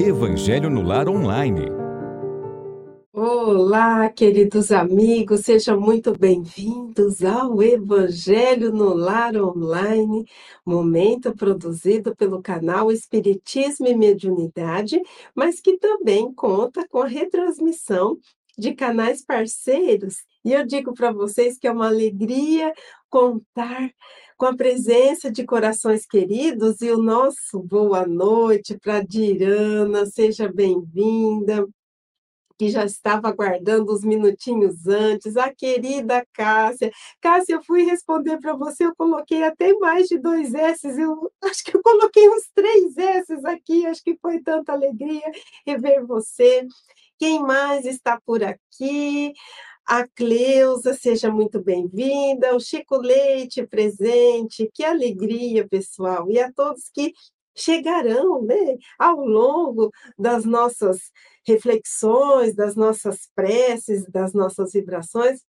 Evangelho no Lar Online. Olá, queridos amigos, sejam muito bem-vindos ao Evangelho no Lar Online, momento produzido pelo canal Espiritismo e Mediunidade, mas que também conta com a retransmissão de canais parceiros. E eu digo para vocês que é uma alegria contar com a presença de corações queridos e o nosso boa noite para Dirana, seja bem-vinda, que já estava aguardando os minutinhos antes, a querida Cássia. Cássia, eu fui responder para você, eu coloquei até mais de dois S, eu acho que eu coloquei uns três S aqui, acho que foi tanta alegria rever você. Quem mais está por aqui? A Cleusa, seja muito bem-vinda. O Chico Leite presente, que alegria, pessoal. E a todos que chegarão né, ao longo das nossas reflexões, das nossas preces, das nossas vibrações.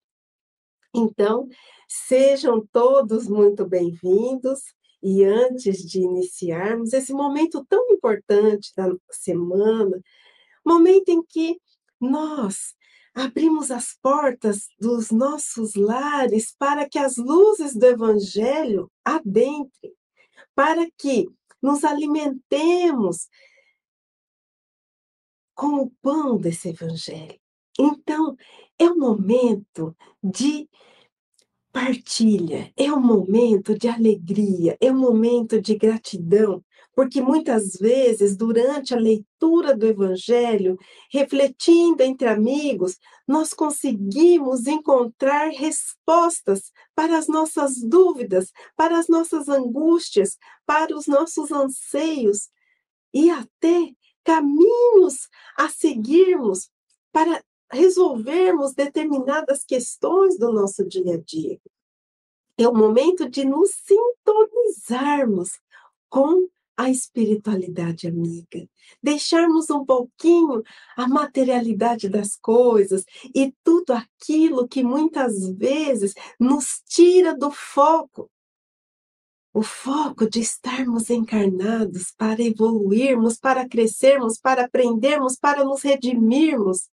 Então, sejam todos muito bem-vindos. E antes de iniciarmos esse momento tão importante da semana, momento em que nós abrimos as portas dos nossos lares para que as luzes do Evangelho adentrem, para que nos alimentemos com o pão desse Evangelho. Então, é o momento de partilha, é um momento de alegria, é um momento de gratidão, porque muitas vezes, durante a leitura do Evangelho, refletindo entre amigos, nós conseguimos encontrar respostas para as nossas dúvidas, para as nossas angústias, para os nossos anseios e até caminhos a seguirmos para resolvermos determinadas questões do nosso dia a dia. É o momento de nos sintonizarmos com a espiritualidade amiga, deixarmos um pouquinho a materialidade das coisas e tudo aquilo que muitas vezes nos tira do foco. O foco de estarmos encarnados para evoluirmos, para crescermos, para aprendermos, para nos redimirmos,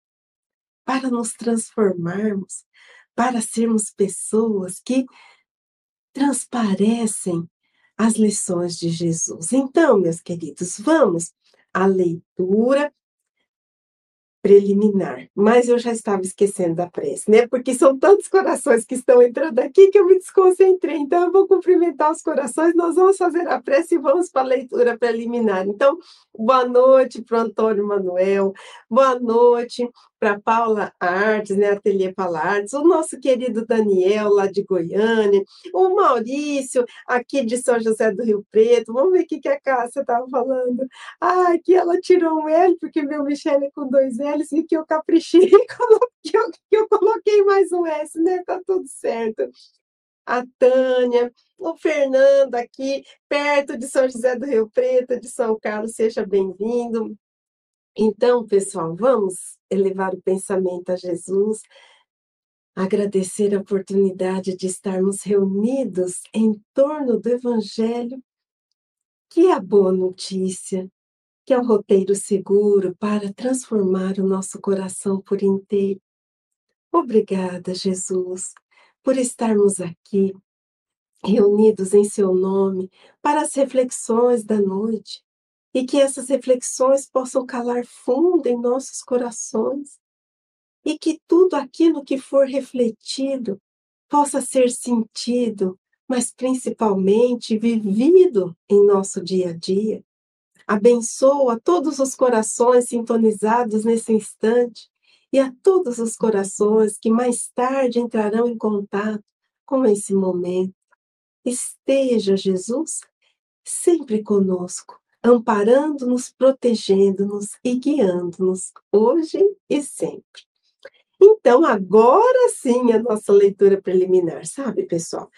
para nos transformarmos, para sermos pessoas que transparecem as lições de Jesus. Então, meus queridos, vamos à leitura preliminar. Mas eu já estava esquecendo da prece, né? Porque são tantos corações que estão entrando aqui que eu me desconcentrei. Então, eu vou cumprimentar os corações, nós vamos fazer a prece e vamos para a leitura preliminar. Então, boa noite para Antônio Manuel, boa noite para Paula Artes, né, Ateliê Paula Artes, o nosso querido Daniel, lá de Goiânia, o Maurício, aqui de São José do Rio Preto, vamos ver o que, que a Cássia estava falando. Ah, aqui ela tirou um L, porque meu Michele é com dois L's, e que eu caprichei, que eu, que eu coloquei mais um S, né, tá tudo certo. A Tânia, o Fernando aqui, perto de São José do Rio Preto, de São Carlos, seja bem-vindo. Então, pessoal, vamos elevar o pensamento a Jesus, agradecer a oportunidade de estarmos reunidos em torno do Evangelho, que é a boa notícia, que é o roteiro seguro para transformar o nosso coração por inteiro. Obrigada, Jesus, por estarmos aqui, reunidos em Seu nome, para as reflexões da noite e que essas reflexões possam calar fundo em nossos corações e que tudo aquilo que for refletido possa ser sentido, mas principalmente vivido em nosso dia a dia. Abençoa todos os corações sintonizados nesse instante e a todos os corações que mais tarde entrarão em contato com esse momento. Esteja, Jesus, sempre conosco amparando-nos, protegendo-nos e guiando-nos hoje e sempre. Então, agora sim a nossa leitura preliminar, sabe, pessoal?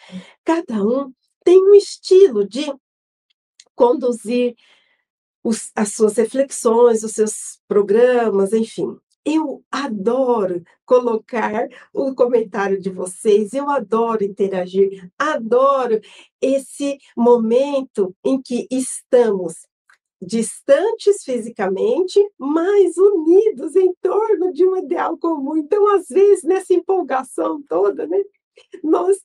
Cada um tem um estilo de conduzir os, as suas reflexões, os seus programas, enfim. Eu adoro colocar o comentário de vocês, eu adoro interagir, adoro esse momento em que estamos distantes fisicamente, mas unidos em torno de um ideal comum. Então, às vezes, nessa empolgação toda, né, nós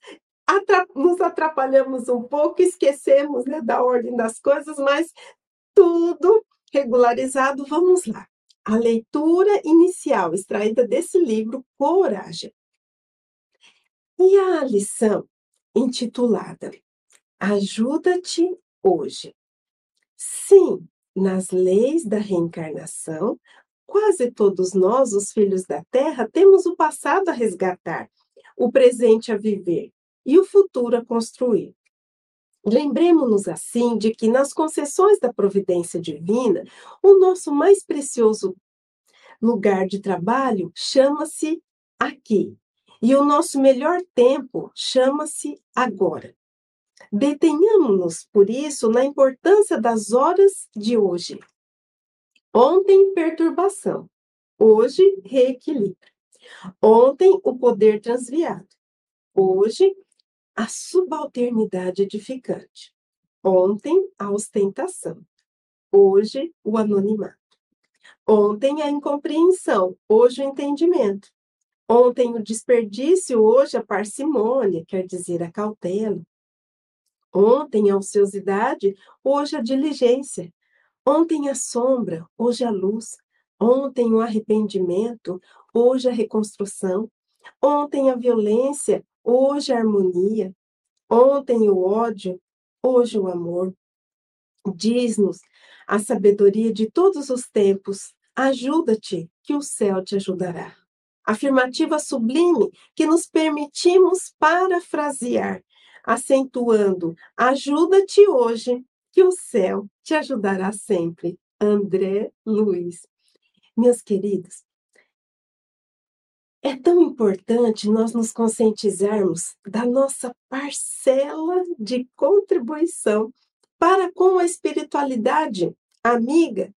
nos atrapalhamos um pouco, esquecemos né, da ordem das coisas, mas tudo regularizado. Vamos lá. A leitura inicial extraída desse livro, Coragem. E a lição intitulada Ajuda-te hoje. Sim, nas leis da reencarnação, quase todos nós, os filhos da Terra, temos o passado a resgatar, o presente a viver e o futuro a construir. Lembremos-nos assim de que nas concessões da providência divina, o nosso mais precioso lugar de trabalho chama-se aqui, e o nosso melhor tempo chama-se agora. Detenhamos-nos, por isso, na importância das horas de hoje. Ontem, perturbação. Hoje, reequilíbrio. Ontem, o poder transviado. Hoje, a subalternidade edificante. Ontem, a ostentação. Hoje, o anonimato. Ontem, a incompreensão. Hoje, o entendimento. Ontem, o desperdício. Hoje, a parcimônia, quer dizer, a cautela. Ontem a ociosidade, hoje a diligência. Ontem a sombra, hoje a luz. Ontem o arrependimento, hoje a reconstrução. Ontem a violência, hoje a harmonia. Ontem o ódio, hoje o amor. Diz-nos a sabedoria de todos os tempos: ajuda-te, que o céu te ajudará. Afirmativa sublime que nos permitimos parafrasear acentuando: ajuda-te hoje, que o céu te ajudará sempre. André Luiz. Meus queridos, é tão importante nós nos conscientizarmos da nossa parcela de contribuição para com a espiritualidade amiga,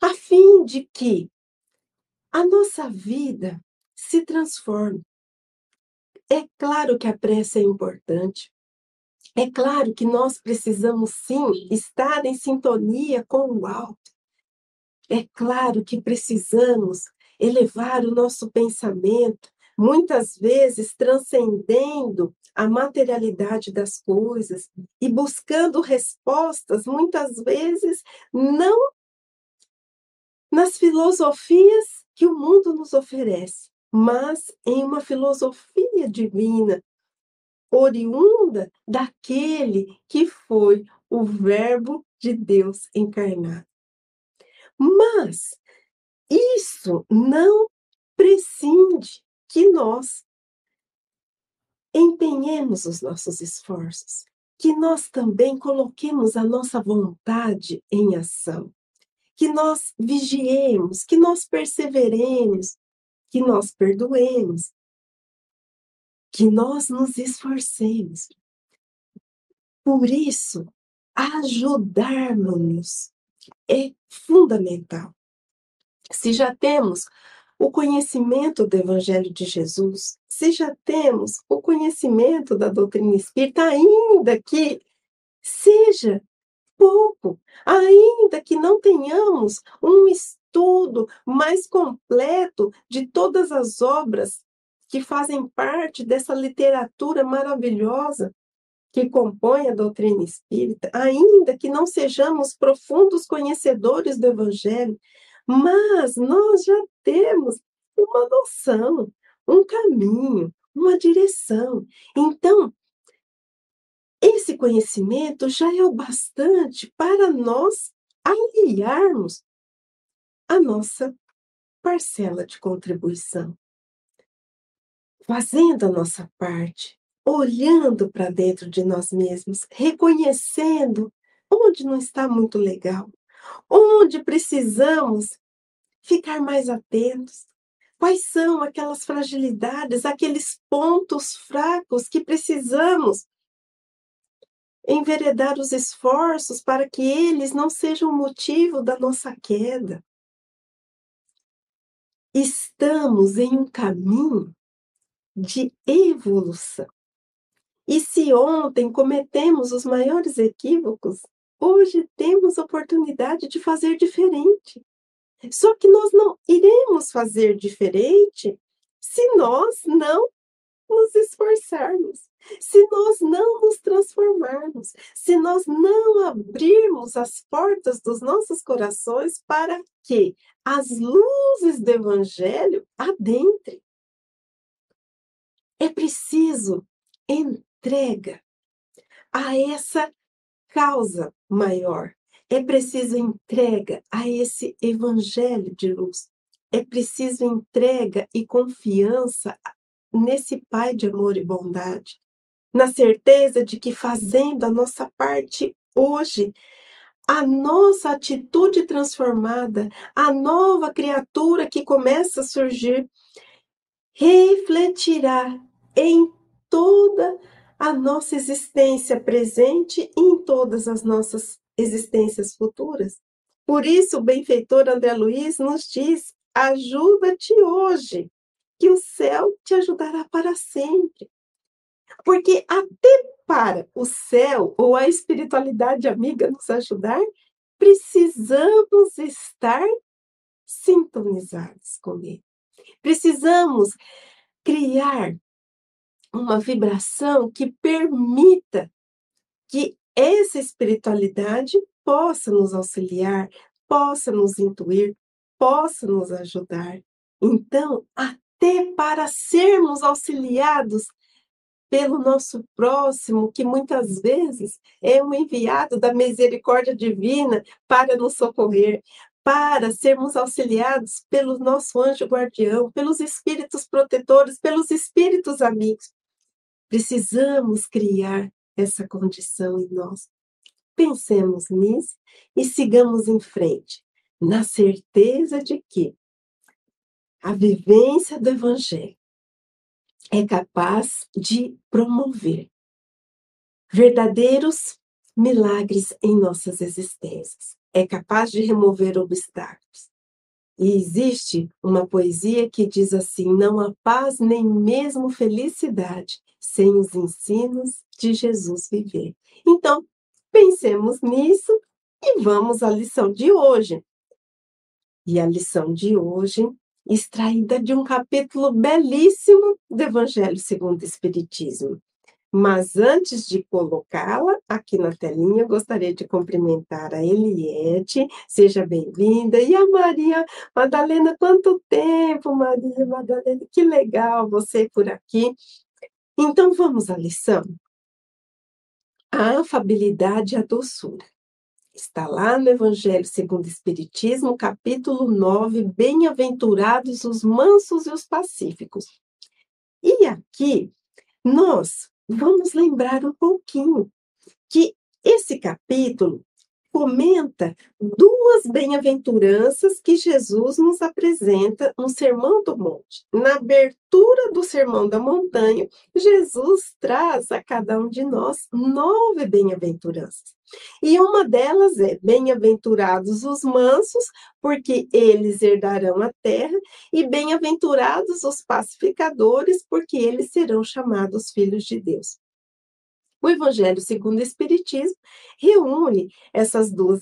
a fim de que a nossa vida se transforme, é claro que a prece é importante. É claro que nós precisamos sim estar em sintonia com o alto. É claro que precisamos elevar o nosso pensamento, muitas vezes transcendendo a materialidade das coisas e buscando respostas, muitas vezes não nas filosofias que o mundo nos oferece, mas em uma filosofia divina, oriunda daquele que foi o Verbo de Deus encarnado. Mas isso não prescinde que nós empenhemos os nossos esforços, que nós também coloquemos a nossa vontade em ação, que nós vigiemos, que nós perseveremos, que nós perdoemos, que nós nos esforcemos. Por isso, ajudarmos-nos é fundamental. Se já temos o conhecimento do Evangelho de Jesus, se já temos o conhecimento da doutrina espírita, ainda que seja pouco, ainda que não tenhamos um mais completo de todas as obras que fazem parte dessa literatura maravilhosa que compõe a doutrina espírita, ainda que não sejamos profundos conhecedores do Evangelho, mas nós já temos uma noção, um caminho, uma direção. Então, esse conhecimento já é o bastante para nós aliarmos a nossa parcela de contribuição. Fazendo a nossa parte, olhando para dentro de nós mesmos, reconhecendo onde não está muito legal, onde precisamos ficar mais atentos, quais são aquelas fragilidades, aqueles pontos fracos que precisamos enveredar os esforços para que eles não sejam motivo da nossa queda estamos em um caminho de evolução. E se ontem cometemos os maiores equívocos, hoje temos oportunidade de fazer diferente. Só que nós não iremos fazer diferente se nós não nos esforçarmos, se nós não nos transformarmos, se nós não abrirmos as portas dos nossos corações para que as luzes do Evangelho adentrem. É preciso entrega a essa causa maior. É preciso entrega a esse evangelho de luz. É preciso entrega e confiança nesse Pai de amor e bondade, na certeza de que fazendo a nossa parte hoje, a nossa atitude transformada, a nova criatura que começa a surgir, refletirá em toda a nossa existência presente e em todas as nossas existências futuras. Por isso, o benfeitor André Luiz nos diz: ajuda-te hoje, que o céu te ajudará para sempre. Porque até para o céu ou a espiritualidade amiga nos ajudar, precisamos estar sintonizados com ele. Precisamos criar uma vibração que permita que essa espiritualidade possa nos auxiliar, possa nos intuir, possa nos ajudar. Então, até para sermos auxiliados pelo nosso próximo, que muitas vezes é um enviado da misericórdia divina para nos socorrer, para sermos auxiliados pelo nosso anjo guardião, pelos espíritos protetores, pelos espíritos amigos. Precisamos criar essa condição em nós. Pensemos nisso e sigamos em frente, na certeza de que a vivência do Evangelho é capaz de promover verdadeiros milagres em nossas existências, é capaz de remover obstáculos. E existe uma poesia que diz assim: não há paz nem mesmo felicidade sem os ensinos de Jesus viver. Então, pensemos nisso e vamos à lição de hoje. E a lição de hoje, extraída de um capítulo belíssimo do Evangelho segundo o Espiritismo. Mas antes de colocá-la aqui na telinha, gostaria de cumprimentar a Eliette, seja bem-vinda, e a Maria Madalena, quanto tempo, Maria Madalena, que legal você por aqui. Então vamos à lição. A afabilidade e a doçura. Está lá no Evangelho segundo o Espiritismo, capítulo 9, Bem-aventurados os mansos e os pacíficos. E aqui nós vamos lembrar um pouquinho que esse capítulo comenta duas bem-aventuranças que Jesus nos apresenta no Sermão do Monte. Na abertura do Sermão da Montanha, Jesus traz a cada um de nós nove bem-aventuranças. E uma delas é: Bem-aventurados os mansos, porque eles herdarão a terra, e bem-aventurados os pacificadores, porque eles serão chamados filhos de Deus. O Evangelho segundo o Espiritismo reúne essas duas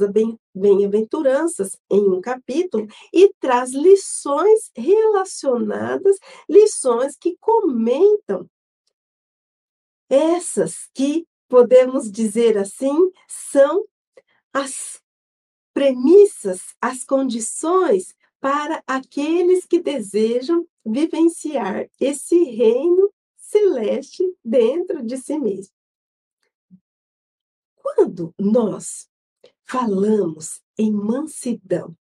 bem-aventuranças em um capítulo e traz lições relacionadas, lições que comentam essas que podemos dizer assim são as premissas, as condições para aqueles que desejam vivenciar esse reino celeste dentro de si mesmo. Quando nós falamos em mansidão,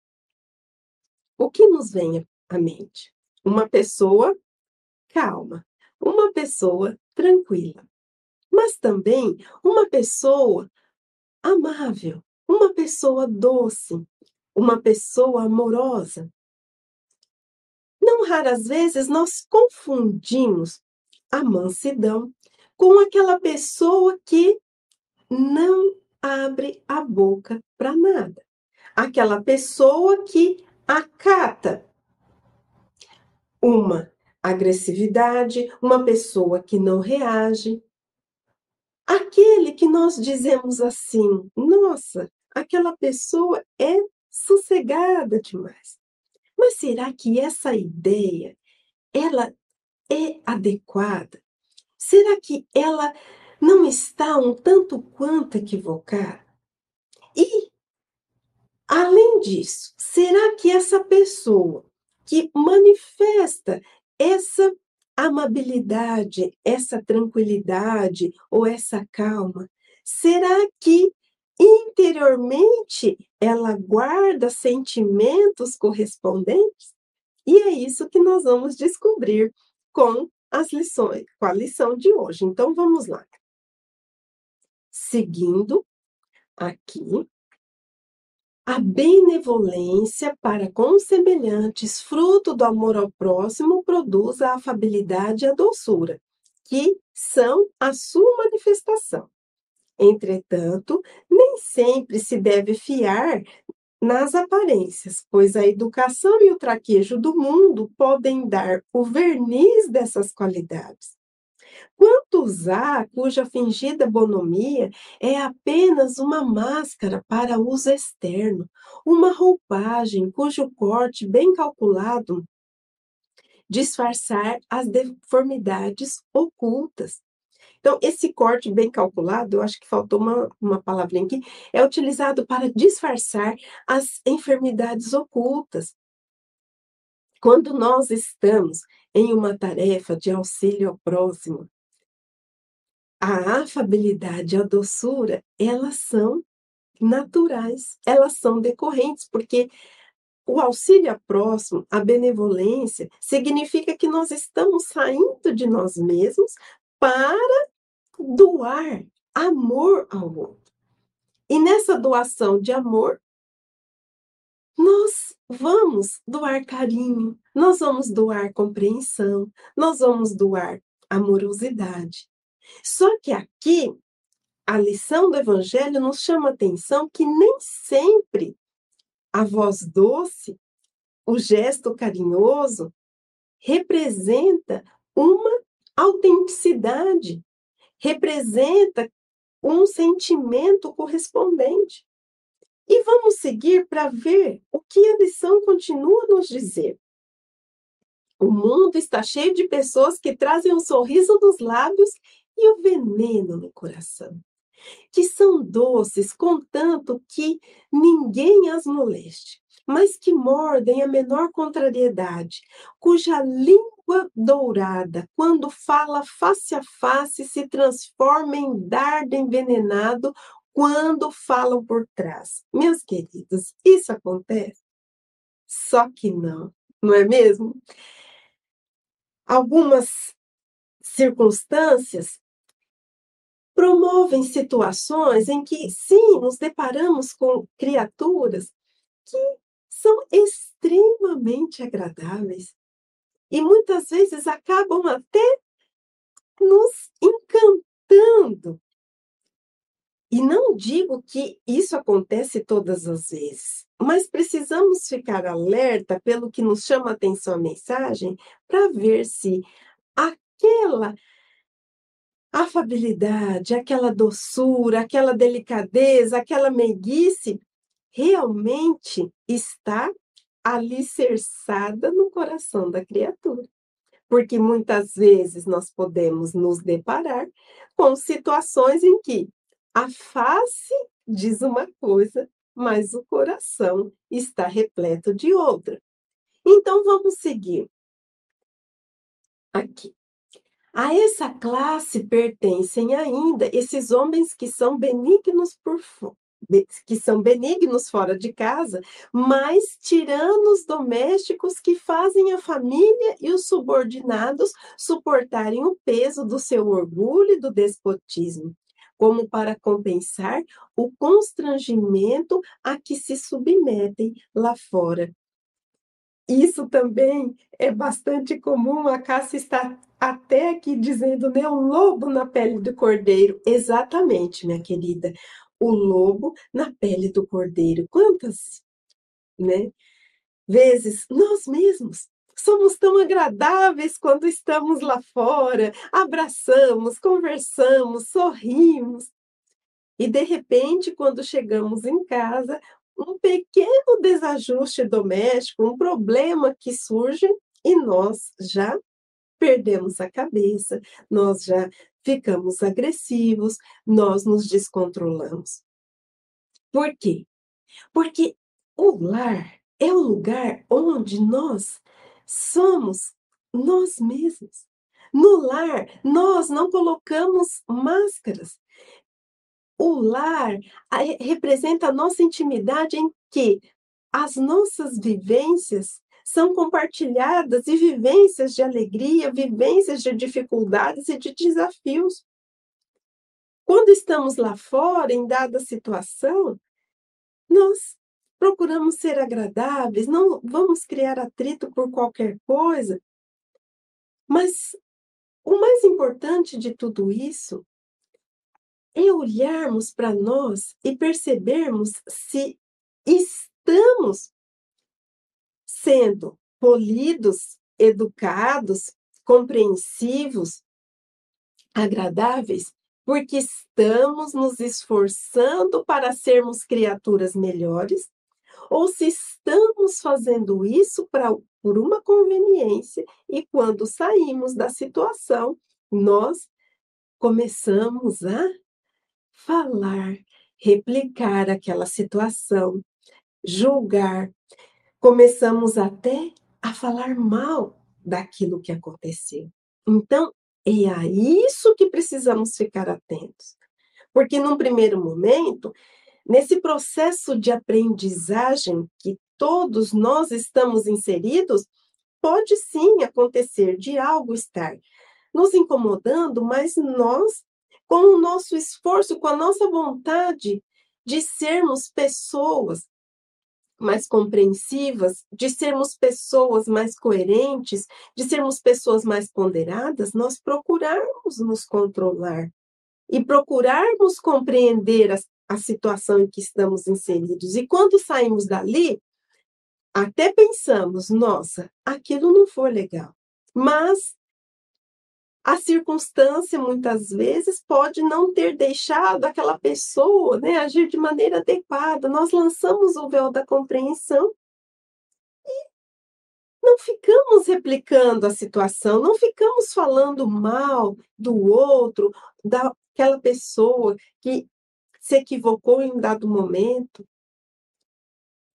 o que nos vem à mente? Uma pessoa calma, uma pessoa tranquila, mas também uma pessoa amável, uma pessoa doce, uma pessoa amorosa. Não raras vezes nós confundimos a mansidão com aquela pessoa que não abre a boca para nada. Aquela pessoa que acata uma agressividade, uma pessoa que não reage, aquele que nós dizemos assim: nossa, aquela pessoa é sossegada demais. Mas será que essa ideia ela é adequada? Será que ela não está um tanto quanto equivocada? E além disso, será que essa pessoa que manifesta essa amabilidade, essa tranquilidade ou essa calma, será que interiormente ela guarda sentimentos correspondentes? E é isso que nós vamos descobrir com as lições, com a lição de hoje. Então vamos lá. Seguindo aqui, a benevolência para com semelhantes, fruto do amor ao próximo, produz a afabilidade e a doçura, que são a sua manifestação. Entretanto, nem sempre se deve fiar nas aparências, pois a educação e o traquejo do mundo podem dar o verniz dessas qualidades. Quantos há cuja fingida bonomia é apenas uma máscara para uso externo, uma roupagem cujo corte bem calculado disfarçar as deformidades ocultas, então, esse corte bem calculado, eu acho que faltou uma, uma palavrinha aqui, é utilizado para disfarçar as enfermidades ocultas. Quando nós estamos em uma tarefa de auxílio ao próximo, a afabilidade e a doçura, elas são naturais, elas são decorrentes, porque o auxílio próximo, a benevolência, significa que nós estamos saindo de nós mesmos para doar amor ao outro. E nessa doação de amor, nós vamos doar carinho, nós vamos doar compreensão, nós vamos doar amorosidade. Só que aqui, a lição do Evangelho nos chama a atenção que nem sempre a voz doce, o gesto carinhoso, representa uma autenticidade, representa um sentimento correspondente. E vamos seguir para ver o que a lição continua a nos dizer. O mundo está cheio de pessoas que trazem um sorriso nos lábios e o veneno no coração, que são doces, contanto que ninguém as moleste, mas que mordem a menor contrariedade, cuja língua dourada, quando fala face a face, se transforma em dardo envenenado quando falam por trás. Meus queridos, isso acontece? Só que não, não é mesmo? Algumas circunstâncias promovem situações em que, sim, nos deparamos com criaturas que são extremamente agradáveis, e muitas vezes acabam até nos encantando. E não digo que isso acontece todas as vezes, mas precisamos ficar alerta pelo que nos chama a atenção a mensagem para ver se aquela afabilidade, aquela doçura, aquela delicadeza, aquela meiguice realmente está alicerçada no coração da criatura. Porque muitas vezes nós podemos nos deparar com situações em que a face diz uma coisa, mas o coração está repleto de outra. Então vamos seguir. Aqui. A essa classe pertencem ainda esses homens que são benignos por, que são benignos fora de casa, mas tiranos domésticos que fazem a família e os subordinados suportarem o peso do seu orgulho e do despotismo, como para compensar o constrangimento a que se submetem lá fora. Isso também é bastante comum, a Cássia está até aqui dizendo, né, um lobo na pele do cordeiro. Exatamente, minha querida o lobo na pele do cordeiro. Quantas, né? Vezes nós mesmos somos tão agradáveis quando estamos lá fora, abraçamos, conversamos, sorrimos. E de repente, quando chegamos em casa, um pequeno desajuste doméstico, um problema que surge e nós já perdemos a cabeça, nós já ficamos agressivos, nós nos descontrolamos. Por quê? Porque o lar é o lugar onde nós somos nós mesmos. No lar, nós não colocamos máscaras. O lar representa a nossa intimidade em que as nossas vivências são compartilhadas e vivências de alegria, vivências de dificuldades e de desafios. Quando estamos lá fora, em dada situação, nós procuramos ser agradáveis, não vamos criar atrito por qualquer coisa. Mas o mais importante de tudo isso é olharmos para nós e percebermos se estamos sendo polidos, educados, compreensivos, agradáveis, porque estamos nos esforçando para sermos criaturas melhores, ou se estamos fazendo isso pra, por uma conveniência e quando saímos da situação, nós começamos a falar, replicar aquela situação, julgar, começamos até a falar mal daquilo que aconteceu. Então, é a isso que precisamos ficar atentos. Porque num primeiro momento, nesse processo de aprendizagem que todos nós estamos inseridos, pode sim acontecer de algo estar nos incomodando, mas nós, com o nosso esforço, com a nossa vontade de sermos pessoas mais compreensivas, de sermos pessoas mais coerentes, de sermos pessoas mais ponderadas, nós procurarmos nos controlar e procurarmos compreender a, a situação em que estamos inseridos. E quando saímos dali, até pensamos, nossa, aquilo não foi legal. Mas a circunstância, muitas vezes, pode não ter deixado aquela pessoa né, agir de maneira adequada. Nós lançamos o véu da compreensão e não ficamos replicando a situação, não ficamos falando mal do outro, daquela pessoa que se equivocou em um dado momento.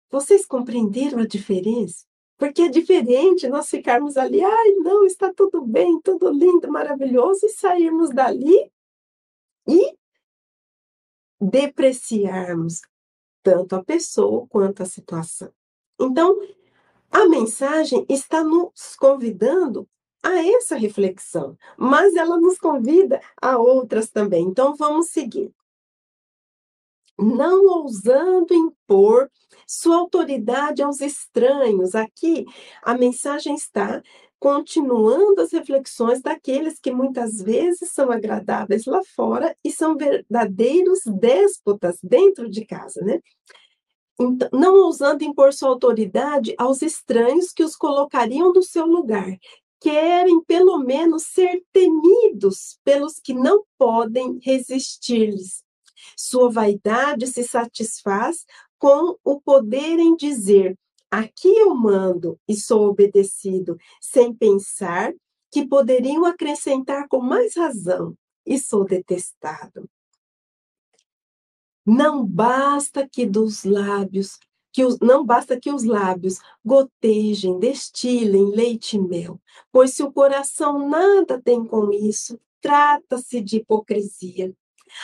Vocês compreenderam a diferença? Porque é diferente nós ficarmos ali, ai, não, está tudo bem, tudo lindo, maravilhoso, e sairmos dali e depreciarmos tanto a pessoa quanto a situação. Então, a mensagem está nos convidando a essa reflexão, mas ela nos convida a outras também. Então, vamos seguir não ousando impor sua autoridade aos estranhos. Aqui a mensagem está continuando as reflexões daqueles que muitas vezes são agradáveis lá fora e são verdadeiros déspotas dentro de casa, né? Então, não ousando impor sua autoridade aos estranhos que os colocariam no seu lugar, querem pelo menos ser temidos pelos que não podem resistir-lhes. Sua vaidade se satisfaz com o poder em dizer: aqui eu mando e sou obedecido, sem pensar que poderiam acrescentar com mais razão e sou detestado. Não basta que dos lábios, que os, não basta que os lábios gotejem, destilem leite e mel, pois se o coração nada tem com isso, trata-se de hipocrisia.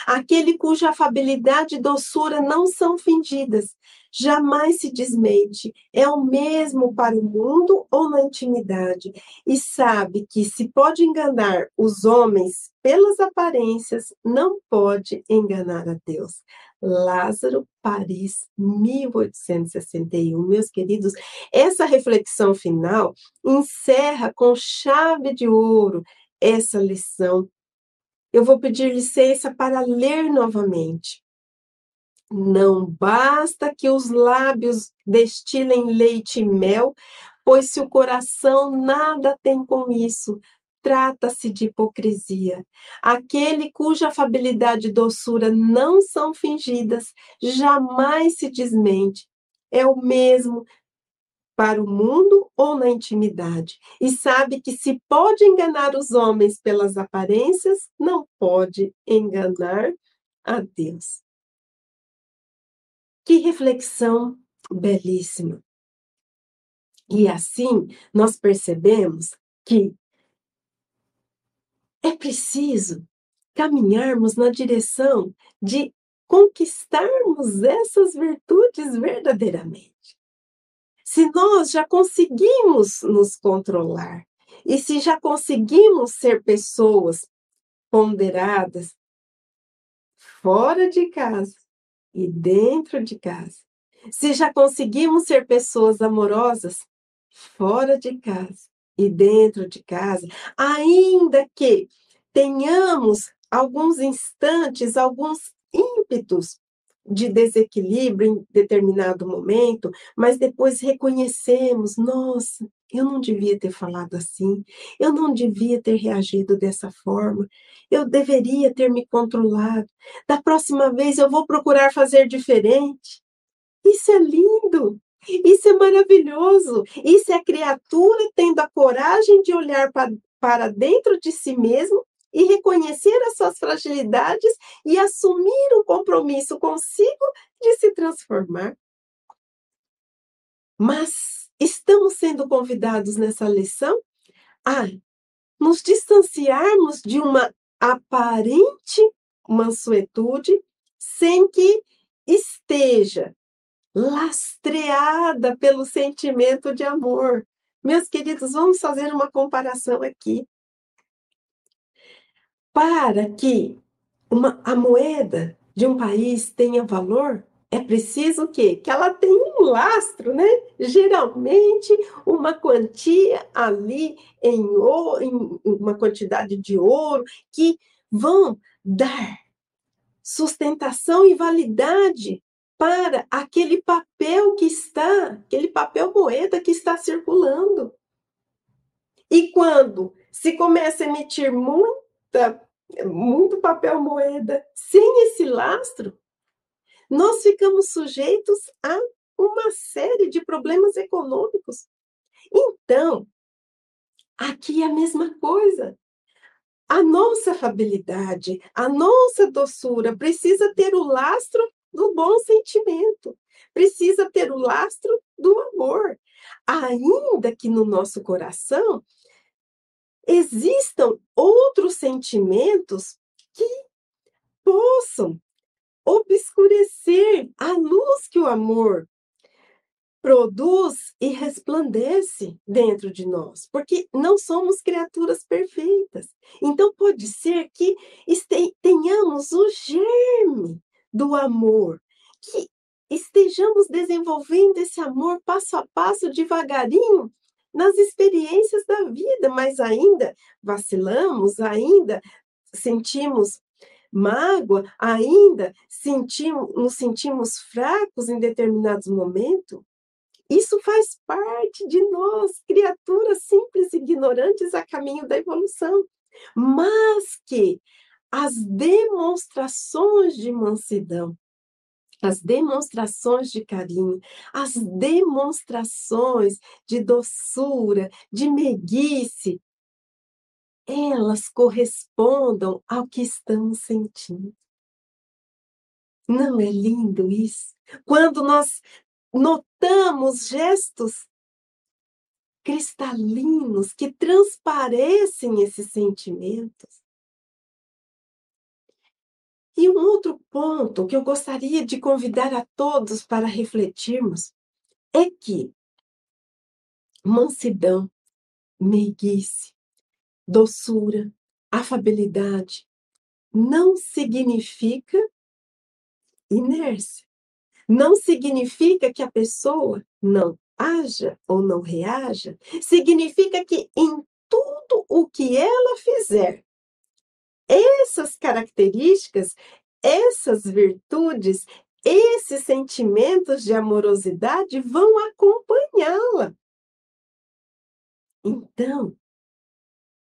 Aquele cuja afabilidade e doçura não são fingidas, jamais se desmente, é o mesmo para o mundo ou na intimidade, e sabe que se pode enganar os homens pelas aparências, não pode enganar a Deus. Lázaro, Paris, 1861. Meus queridos, essa reflexão final encerra com chave de ouro essa lição eu vou pedir licença para ler novamente. Não basta que os lábios destilem leite e mel, pois se o coração nada tem com isso, trata-se de hipocrisia. Aquele cuja afabilidade e doçura não são fingidas, jamais se desmente. É o mesmo para o mundo ou na intimidade, e sabe que se pode enganar os homens pelas aparências, não pode enganar a Deus. Que reflexão belíssima. E assim nós percebemos que é preciso caminharmos na direção de conquistarmos essas virtudes verdadeiramente. Se nós já conseguimos nos controlar e se já conseguimos ser pessoas ponderadas fora de casa e dentro de casa, se já conseguimos ser pessoas amorosas fora de casa e dentro de casa, ainda que tenhamos alguns instantes, alguns ímpetos de desequilíbrio em determinado momento, mas depois reconhecemos, nossa, eu não devia ter falado assim, eu não devia ter reagido dessa forma, eu deveria ter me controlado. Da próxima vez eu vou procurar fazer diferente. Isso é lindo. Isso é maravilhoso. Isso é a criatura tendo a coragem de olhar para, para dentro de si mesmo e reconhecer as suas fragilidades e assumir um compromisso consigo de se transformar. Mas estamos sendo convidados nessa lição a nos distanciarmos de uma aparente mansuetude sem que esteja lastreada pelo sentimento de amor. Meus queridos, vamos fazer uma comparação aqui. Para que uma, a moeda de um país tenha valor, é preciso o quê? Que ela tenha um lastro, né? Geralmente, uma quantia ali em, em uma quantidade de ouro que vão dar sustentação e validade para aquele papel que está, aquele papel moeda que está circulando. E quando se começa a emitir muita, muito papel moeda sem esse lastro, nós ficamos sujeitos a uma série de problemas econômicos. Então, aqui é a mesma coisa. A nossa afabilidade, a nossa doçura precisa ter o lastro do bom sentimento, precisa ter o lastro do amor. Ainda que no nosso coração existam outros sentimentos que possam obscurecer a luz que o amor produz e resplandece dentro de nós, porque não somos criaturas perfeitas. Então, pode ser que tenhamos o germe do amor, que estejamos desenvolvendo esse amor passo a passo, devagarinho, nas experiências da vida, mas ainda vacilamos, ainda sentimos mágoa, ainda sentimos, nos sentimos fracos em determinados momentos. Isso faz parte de nós, criaturas simples e ignorantes a caminho da evolução, mas que as demonstrações de mansidão, as demonstrações de carinho, as demonstrações de doçura, de meiguice, elas correspondam ao que estamos sentindo. Não é lindo isso? Quando nós notamos gestos cristalinos que transparecem esses sentimentos, e um outro ponto que eu gostaria de convidar a todos para refletirmos é que mansidão, meiguice, doçura, afabilidade não significa inércia. Não significa que a pessoa não haja ou não reaja. Significa que em tudo o que ela fizer, essas características, essas virtudes, esses sentimentos de amorosidade vão acompanhá-la. Então,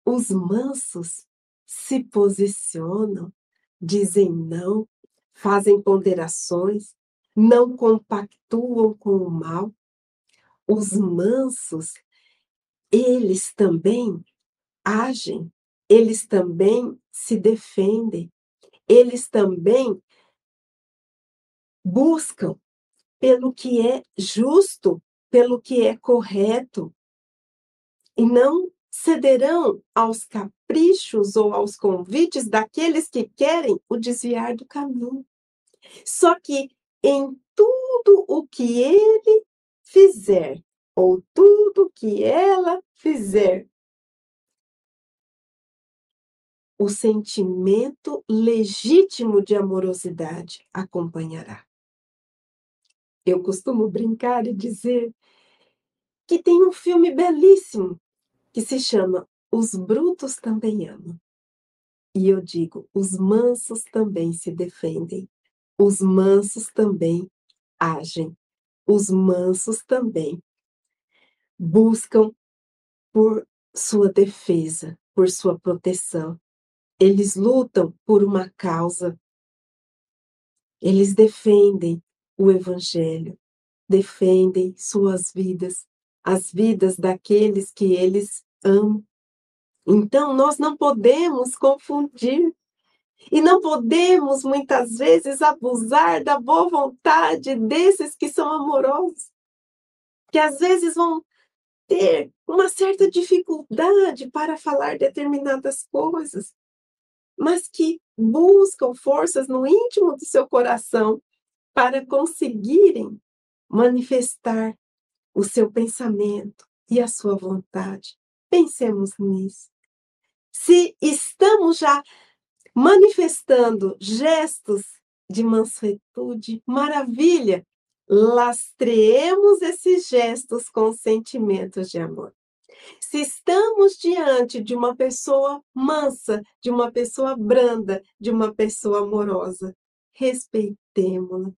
Os mansos se posicionam, dizem não, fazem ponderações, não compactuam com o mal. Os mansos, eles também agem, eles também se defendem, eles também buscam pelo que é justo, pelo que é correto, e não cederão aos caprichos ou aos convites daqueles que querem o desviar do caminho. Só que em tudo o que ele fizer, ou tudo que ela fizer, o sentimento legítimo de amorosidade acompanhará. Eu costumo brincar e dizer que tem um filme belíssimo que se chama Os Brutos Também Amam. E eu digo: os mansos também se defendem, os mansos também agem, os mansos também buscam por sua defesa, por sua proteção. Eles lutam por uma causa. Eles defendem o Evangelho, defendem suas vidas, as vidas daqueles que eles amam. Então, nós não podemos confundir e não podemos, muitas vezes, abusar da boa vontade desses que são amorosos, que às vezes vão ter uma certa dificuldade para falar determinadas coisas, mas que buscam forças no íntimo do seu coração para conseguirem manifestar o seu pensamento e a sua vontade. Pensemos nisso. Se estamos já manifestando gestos de mansuetude, maravilha, lastreemos esses gestos com sentimentos de amor. Se estamos diante de uma pessoa mansa, de uma pessoa branda, de uma pessoa amorosa, respeitemos-la.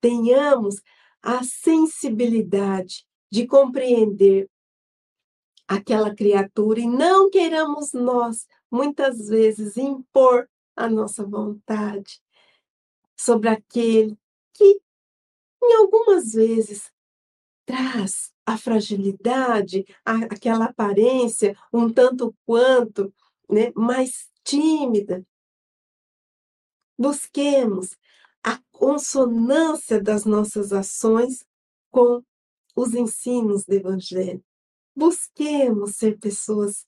Tenhamos a sensibilidade de compreender aquela criatura e não queiramos nós, muitas vezes, impor a nossa vontade sobre aquele que, em algumas vezes, traz a fragilidade, a, aquela aparência um tanto quanto né, mais tímida. Busquemos a consonância das nossas ações com os ensinos do Evangelho. Busquemos ser pessoas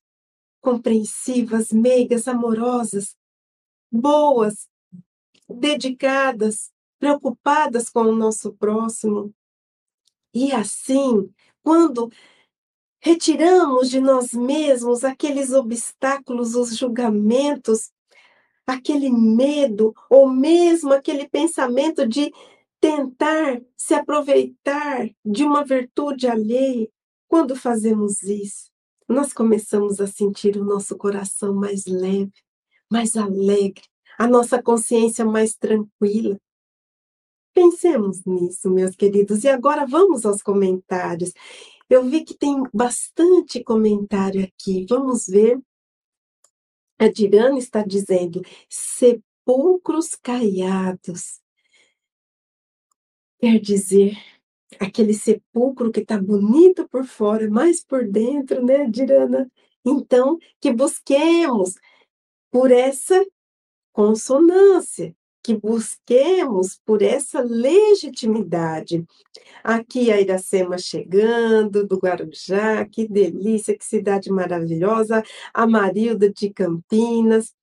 compreensivas, meigas, amorosas, boas, dedicadas, preocupadas com o nosso próximo. E assim, quando retiramos de nós mesmos aqueles obstáculos, os julgamentos, aquele medo, ou mesmo aquele pensamento de tentar se aproveitar de uma virtude alheia, quando fazemos isso, nós começamos a sentir o nosso coração mais leve, mais alegre, a nossa consciência mais tranquila. Pensemos nisso, meus queridos, e agora vamos aos comentários. Eu vi que tem bastante comentário aqui. Vamos ver. A Dirana está dizendo: sepulcros caiados. Quer dizer, aquele sepulcro que está bonito por fora, mas por dentro, né, Dirana? Então, que busquemos por essa consonância, que busquemos por essa legitimidade. Aqui a Iracema chegando, do Guarujá, que delícia, que cidade maravilhosa. A Marilda de Campinas,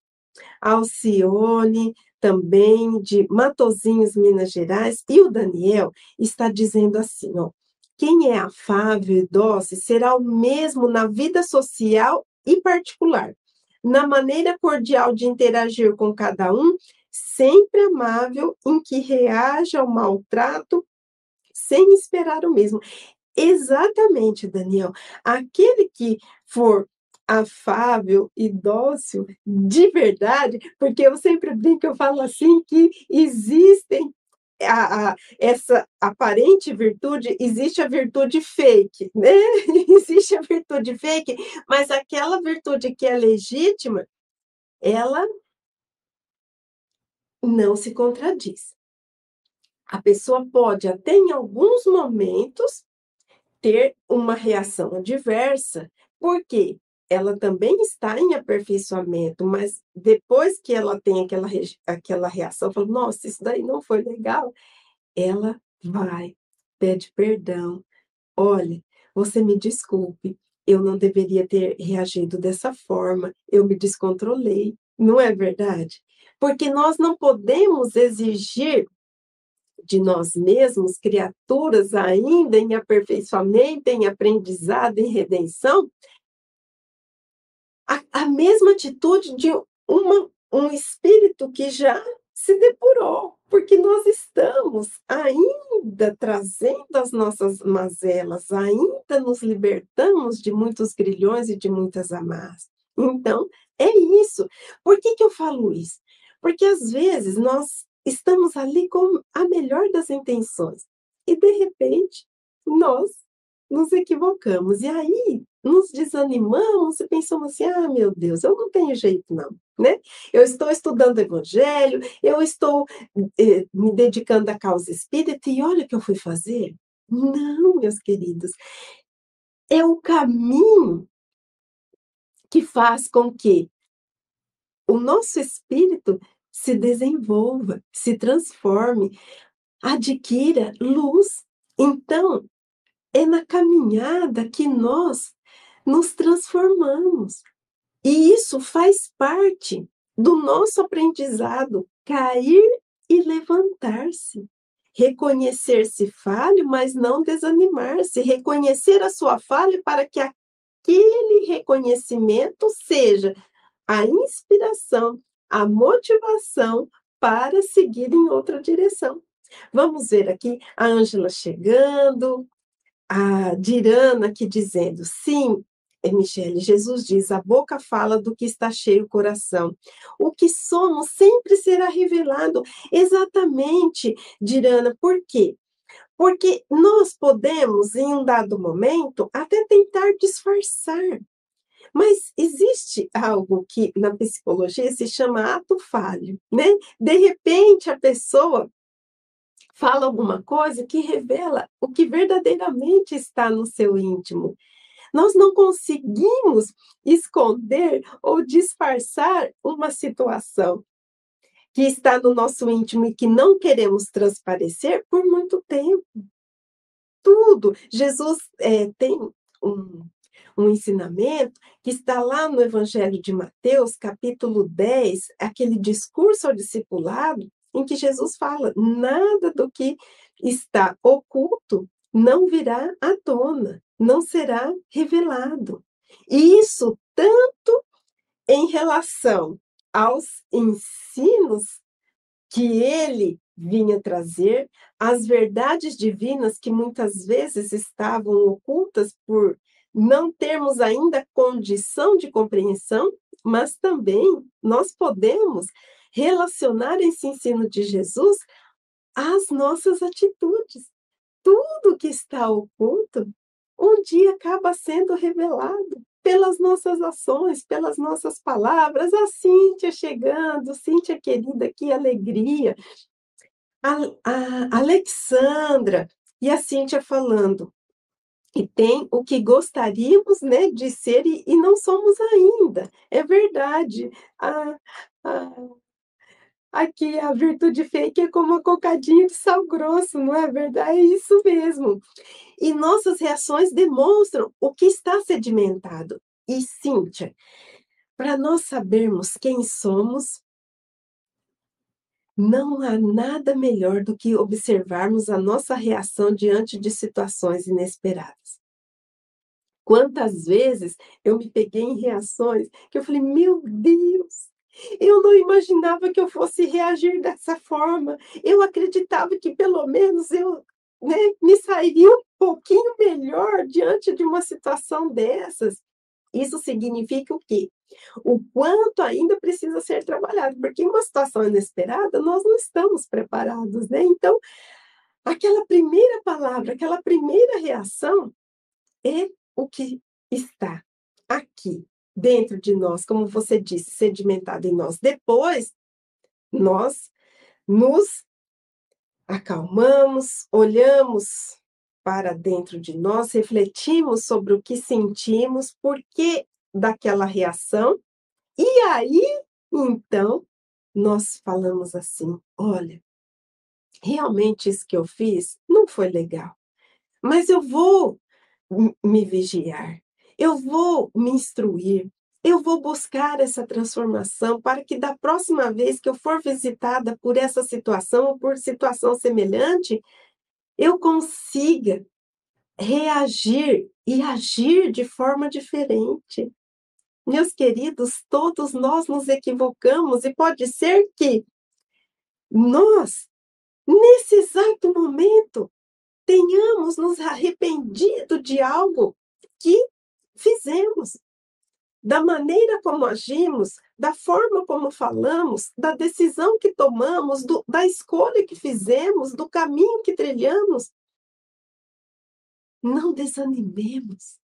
Alcione, também de Matozinhos, Minas Gerais, e o Daniel está dizendo assim, ó, quem é afável e doce será o mesmo na vida social e particular, na maneira cordial de interagir com cada um, sempre amável, em que reaja ao maltrato sem esperar o mesmo. Exatamente, Daniel. Aquele que for afável e dócil de verdade, porque eu sempre brinco, eu falo assim que existem a, a, essa aparente virtude, existe a virtude fake, né? existe a virtude fake, mas aquela virtude que é legítima, ela não se contradiz. A pessoa pode até em alguns momentos ter uma reação adversa, porque ela também está em aperfeiçoamento, mas depois que ela tem aquela, aquela reação, fala, nossa, isso daí não foi legal, ela vai, pede perdão. Olha, você me desculpe, eu não deveria ter reagido dessa forma, eu me descontrolei, não é verdade? Porque nós não podemos exigir de nós mesmos, criaturas ainda em aperfeiçoamento, em aprendizado, em redenção, a, a mesma atitude de uma, um espírito que já se depurou, porque nós estamos ainda trazendo as nossas mazelas, ainda nos libertamos de muitos grilhões e de muitas amarras. Então, é isso. Por que, que eu falo isso? Porque às vezes nós estamos ali com a melhor das intenções e de repente nós nos equivocamos. E aí nos desanimamos e pensamos assim: ah, meu Deus, eu não tenho jeito, não. Né? Eu estou estudando Evangelho, eu estou eh, me dedicando à causa espírita, e olha o que eu fui fazer. Não, meus queridos, é o caminho que faz com que o nosso espírito se desenvolva, se transforme, adquira luz. Então, é na caminhada que nós nos transformamos. E isso faz parte do nosso aprendizado, cair e levantar-se. Reconhecer-se falho, mas não desanimar-se. Reconhecer a sua falha para que aquele reconhecimento seja a inspiração, a motivação para seguir em outra direção. Vamos ver aqui a Ângela chegando, a Dirana aqui dizendo: sim, Michele, Jesus diz: a boca fala do que está cheio o coração. O que somos sempre será revelado. Exatamente, Dirana, por quê? Porque nós podemos, em um dado momento, até tentar disfarçar. Mas existe algo que na psicologia se chama ato falho, né? De repente a pessoa fala alguma coisa que revela o que verdadeiramente está no seu íntimo. Nós não conseguimos esconder ou disfarçar uma situação que está no nosso íntimo e que não queremos transparecer por muito tempo. Tudo. Jesus é, tem um, um ensinamento que está lá no Evangelho de Mateus, capítulo 10, aquele discurso ao discipulado, em que Jesus fala: nada do que está oculto não virá à tona, não será revelado. E isso tanto em relação aos ensinos que ele vinha trazer, as verdades divinas que muitas vezes estavam ocultas por não termos ainda condição de compreensão, mas também nós podemos relacionar esse ensino de Jesus às nossas atitudes. Tudo que está oculto, um dia acaba sendo revelado pelas nossas ações, pelas nossas palavras. A Cíntia chegando, Cíntia querida, que alegria. A, a Alexandra e a Cíntia falando, e tem o que gostaríamos né, de ser e, e não somos ainda. É verdade. A, a, aqui a virtude fake é como uma cocadinha de sal grosso, não é verdade? É isso mesmo. E nossas reações demonstram o que está sedimentado. E, Cíntia, para nós sabermos quem somos, não há nada melhor do que observarmos a nossa reação diante de situações inesperadas. Quantas vezes eu me peguei em reações que eu falei, meu Deus, eu não imaginava que eu fosse reagir dessa forma. Eu acreditava que pelo menos eu né, me sairia um pouquinho melhor diante de uma situação dessas. Isso significa o quê? O quanto ainda precisa ser trabalhado, porque em uma situação inesperada nós não estamos preparados, né? Então, aquela primeira palavra, aquela primeira reação é o que está aqui dentro de nós, como você disse, sedimentado em nós. Depois, nós nos acalmamos, olhamos para dentro de nós, refletimos sobre o que sentimos, por que daquela reação, e aí, então, nós falamos assim: olha, realmente isso que eu fiz não foi legal, mas eu vou me vigiar, eu vou me instruir, eu vou buscar essa transformação para que da próxima vez que eu for visitada por essa situação ou por situação semelhante, eu consiga reagir e agir de forma diferente. Meus queridos, todos nós nos equivocamos e pode ser que nós, nesse exato momento, tenhamos nos arrependido de algo que fizemos da maneira como agimos, da forma como falamos, da decisão que tomamos, do, da escolha que fizemos, do caminho que trilhamos. Não desanimemos.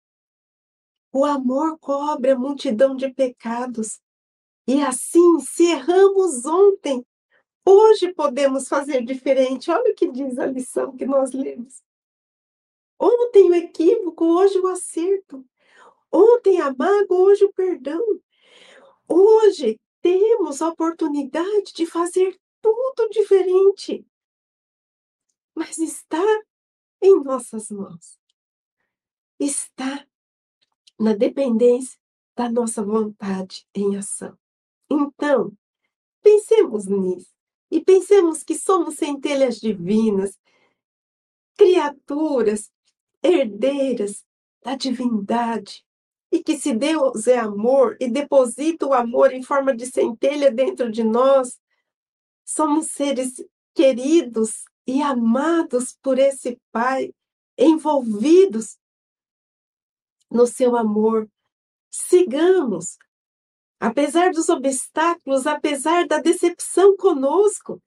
O amor cobre a multidão de pecados. E assim, se erramos ontem, hoje podemos fazer diferente. Olha o que diz a lição que nós lemos. Ontem o equívoco, hoje o acerto. Ontem a mágoa, hoje o perdão. Hoje temos a oportunidade de fazer tudo diferente. Mas está em nossas mãos. Está na dependência da nossa vontade em ação. Então, pensemos nisso e pensemos que somos centelhas divinas, criaturas herdeiras da divindade, e que se Deus é amor e deposita o amor em forma de centelha dentro de nós, somos seres queridos e amados por esse Pai, envolvidos no seu amor. Sigamos, apesar dos obstáculos, apesar da decepção conosco,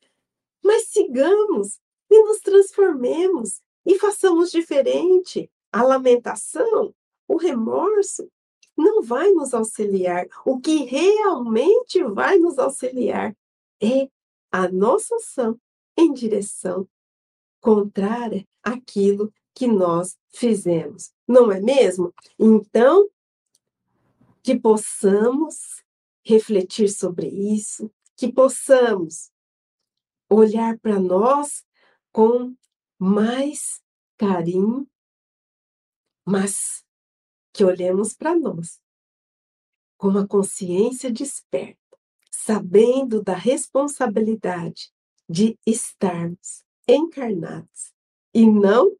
mas sigamos e nos transformemos e façamos diferente. A lamentação, o remorso, não vai nos auxiliar. O que realmente vai nos auxiliar é a nossa ação em direção contrária àquilo que nós fizemos, não é mesmo? Então, que possamos refletir sobre isso, que possamos olhar para nós com mais carinho, mas que olhemos para nós com a consciência desperta, sabendo da responsabilidade de estarmos encarnados e não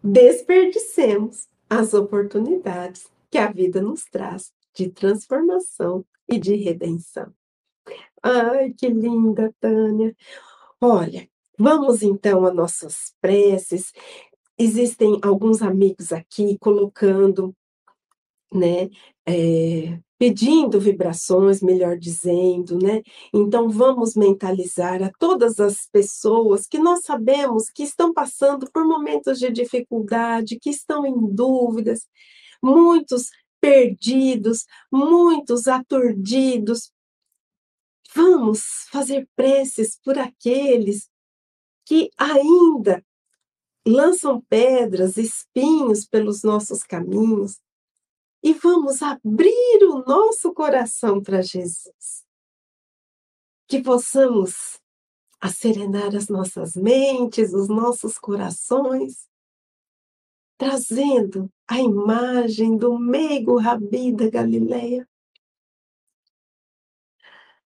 desperdicemos as oportunidades que a vida nos traz de transformação e de redenção. Ai, que linda, Tânia! Olha, vamos então às nossas preces existem alguns amigos aqui colocando, né, é, pedindo vibrações, melhor dizendo, né? Então vamos mentalizar a todas as pessoas que nós sabemos que estão passando por momentos de dificuldade, que estão em dúvidas, muitos perdidos, muitos aturdidos. Vamos fazer preces por aqueles que ainda lançam pedras, espinhos pelos nossos caminhos, e vamos abrir o nosso coração para Jesus. Que possamos acerenar as nossas mentes, os nossos corações, trazendo a imagem do meigo Rabi da Galileia.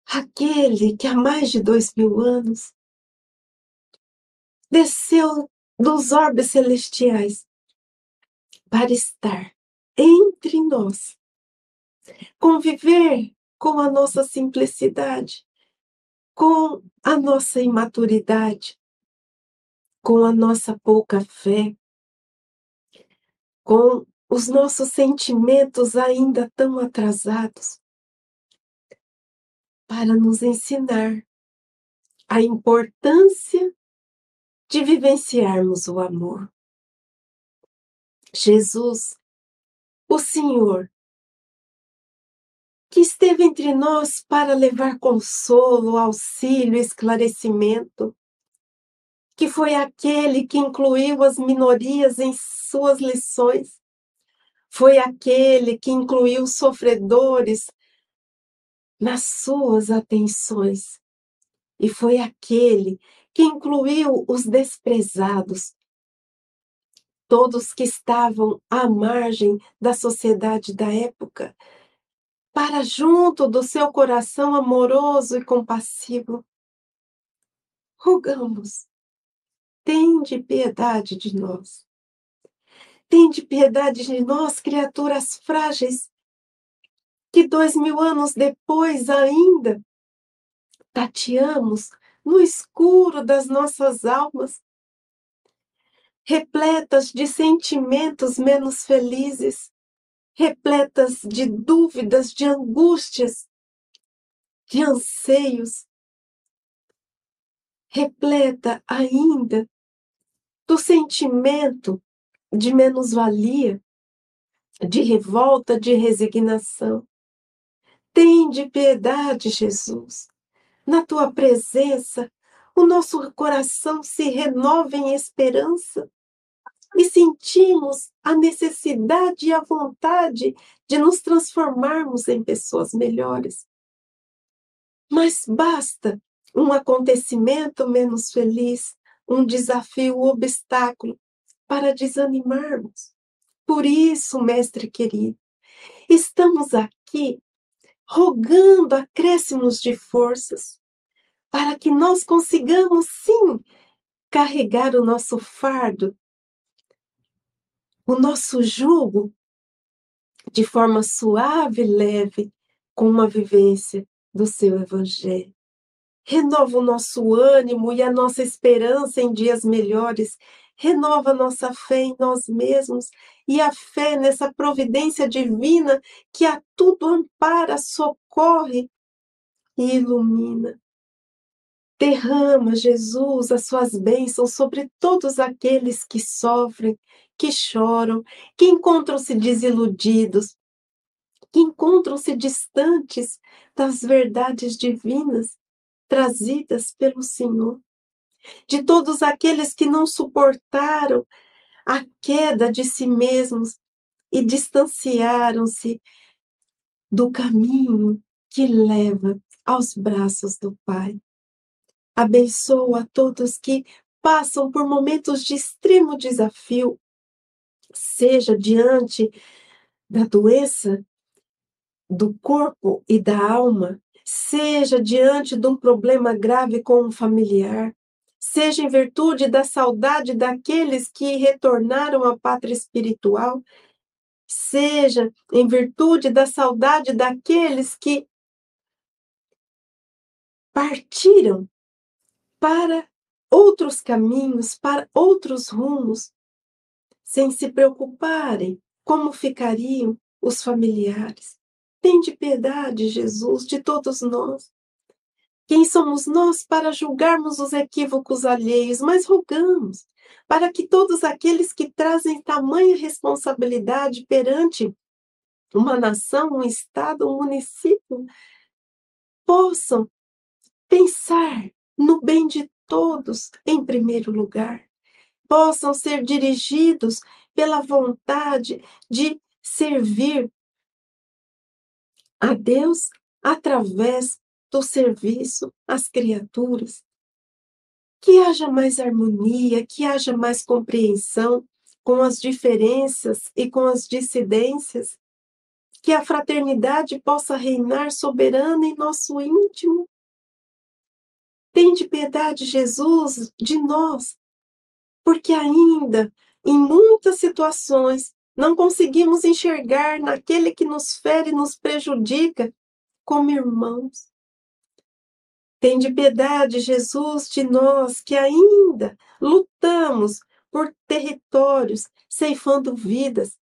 Aquele que há mais de dois mil anos desceu dos orbes celestiais para estar entre nós, conviver com a nossa simplicidade, com a nossa imaturidade, com a nossa pouca fé, com os nossos sentimentos ainda tão atrasados para nos ensinar a importância de vivenciarmos o amor. Jesus, o Senhor, que esteve entre nós para levar consolo, auxílio, esclarecimento, que foi aquele que incluiu as minorias em suas lições, foi aquele que incluiu os sofredores nas suas atenções, e foi aquele que incluiu os desprezados, todos que estavam à margem da sociedade da época, para junto do seu coração amoroso e compassivo. Rogamos, tende piedade de nós. Tende piedade de nós, criaturas frágeis, que dois mil anos depois ainda tateamos no escuro das nossas almas, repletas de sentimentos menos felizes, repletas de dúvidas, de angústias, de anseios, repleta ainda do sentimento de menos-valia, de revolta, de resignação. Tende piedade, Jesus na tua presença, o nosso coração se renova em esperança e sentimos a necessidade e a vontade de nos transformarmos em pessoas melhores. Mas basta um acontecimento menos feliz, um desafio, um obstáculo para desanimarmos. Por isso, mestre querido, estamos aqui rogando acréscimos de forças, para que nós consigamos sim carregar o nosso fardo, o nosso jugo de forma suave e leve, com uma vivência do seu Evangelho. Renova o nosso ânimo e a nossa esperança em dias melhores. Renova nossa fé em nós mesmos e a fé nessa providência divina que a tudo ampara, socorre e ilumina. Derrama, Jesus, as suas bênçãos sobre todos aqueles que sofrem, que choram, que encontram-se desiludidos, que encontram-se distantes das verdades divinas trazidas pelo Senhor. De todos aqueles que não suportaram a queda de si mesmos e distanciaram-se do caminho que leva aos braços do Pai. Abençoa a todos que passam por momentos de extremo desafio, seja diante da doença do corpo e da alma, seja diante de um problema grave com um familiar, seja em virtude da saudade daqueles que retornaram à pátria espiritual, seja em virtude da saudade daqueles que partiram para outros caminhos, para outros rumos, sem se preocuparem como ficariam os familiares. Tende piedade, Jesus, de todos nós. Quem somos nós para julgarmos os equívocos alheios, mas rogamos para que todos aqueles que trazem tamanha responsabilidade perante uma nação, um estado, um município, possam pensar no bem de todos em primeiro lugar, possam ser dirigidos pela vontade de servir a Deus através do serviço às criaturas. Que haja mais harmonia, que haja mais compreensão com as diferenças e com as dissidências, que a fraternidade possa reinar soberana em nosso íntimo Tende piedade, Jesus, de nós, porque ainda, em muitas situações, não conseguimos enxergar naquele que nos fere e nos prejudica como irmãos. Tende piedade, Jesus, de nós que ainda lutamos por territórios, ceifando vidas,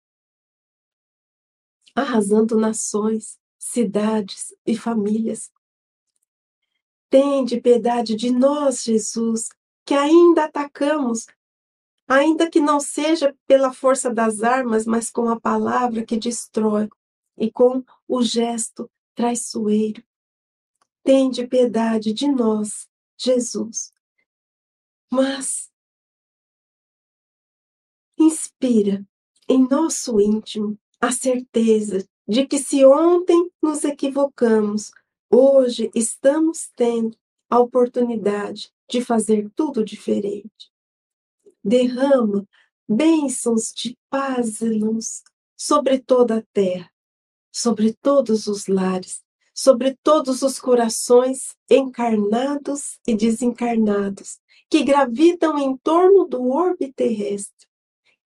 arrasando nações, cidades e famílias. Tende piedade de nós, Jesus, que ainda atacamos, ainda que não seja pela força das armas, mas com a palavra que destrói e com o gesto traiçoeiro. Tende piedade de nós, Jesus. Mas inspira em nosso íntimo a certeza de que se ontem nos equivocamos, hoje estamos tendo a oportunidade de fazer tudo diferente. Derrama bênçãos de paz e luz sobre toda a terra, sobre todos os lares, sobre todos os corações encarnados e desencarnados que gravitam em torno do orbe terrestre.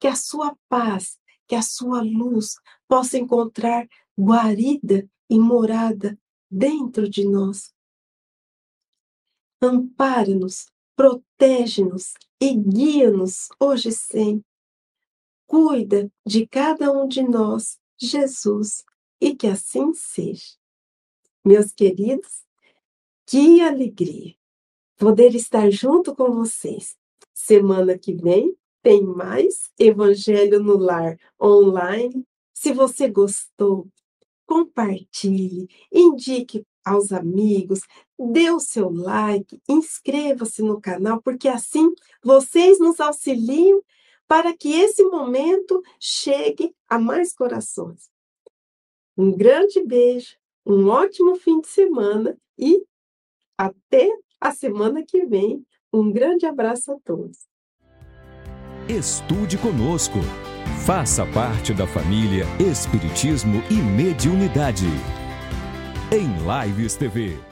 Que a sua paz, que a sua luz possa encontrar guarida e morada dentro de nós. Ampara-nos, protege-nos e guia-nos hoje e sempre. Cuida de cada um de nós, Jesus, e que assim seja. Meus queridos, que alegria poder estar junto com vocês. Semana que vem tem mais Evangelho no Lar online. Se você gostou, compartilhe, indique aos amigos, dê o seu like, inscreva-se no canal, porque assim vocês nos auxiliam para que esse momento chegue a mais corações. Um grande beijo, um ótimo fim de semana e até a semana que vem. Um grande abraço a todos. Estude conosco. Faça parte da família Espiritismo e Mediunidade. Em Lives TV.